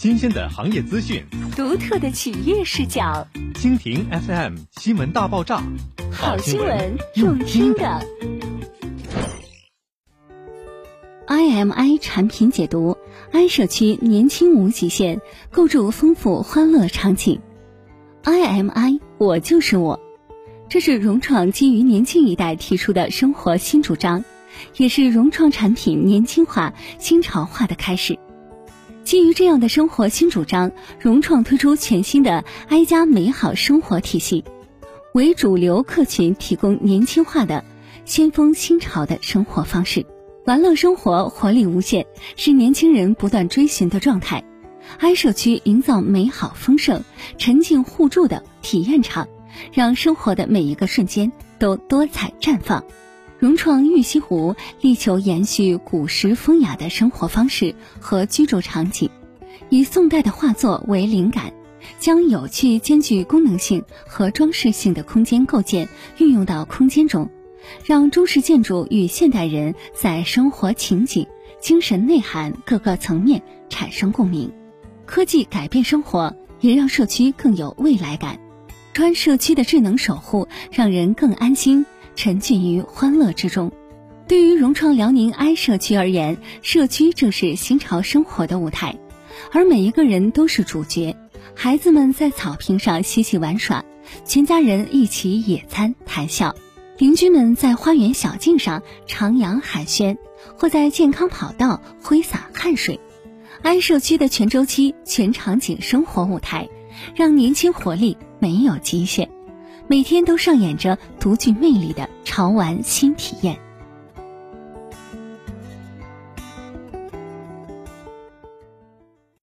新鲜的行业资讯，独特的企业视角。蜻蜓 FM 新闻大爆炸，好新闻用听的。IMI 产品解读：i 社区年轻无极限，构筑丰富欢乐场景。IMI 我就是我，这是融创基于年轻一代提出的生活新主张。也是融创产品年轻化、新潮化的开始。基于这样的生活新主张，融创推出全新的 i 家美好生活体系，为主流客群提供年轻化的、先锋新潮的生活方式。玩乐生活活力无限，是年轻人不断追寻的状态。i 社区营造美好丰盛、沉浸互助的体验场，让生活的每一个瞬间都多彩绽放。融创玉溪湖力求延续古时风雅的生活方式和居住场景，以宋代的画作为灵感，将有趣兼具功能性和装饰性的空间构建运用到空间中，让中式建筑与现代人在生活情景、精神内涵各个层面产生共鸣。科技改变生活，也让社区更有未来感。川社区的智能守护，让人更安心。沉浸于欢乐之中。对于融创辽宁 i 社区而言，社区正是新潮生活的舞台，而每一个人都是主角。孩子们在草坪上嬉戏玩耍，全家人一起野餐谈笑，邻居们在花园小径上徜徉寒暄，或在健康跑道挥洒汗水。i 社区的全周期、全场景生活舞台，让年轻活力没有极限。每天都上演着独具魅力的潮玩新体验。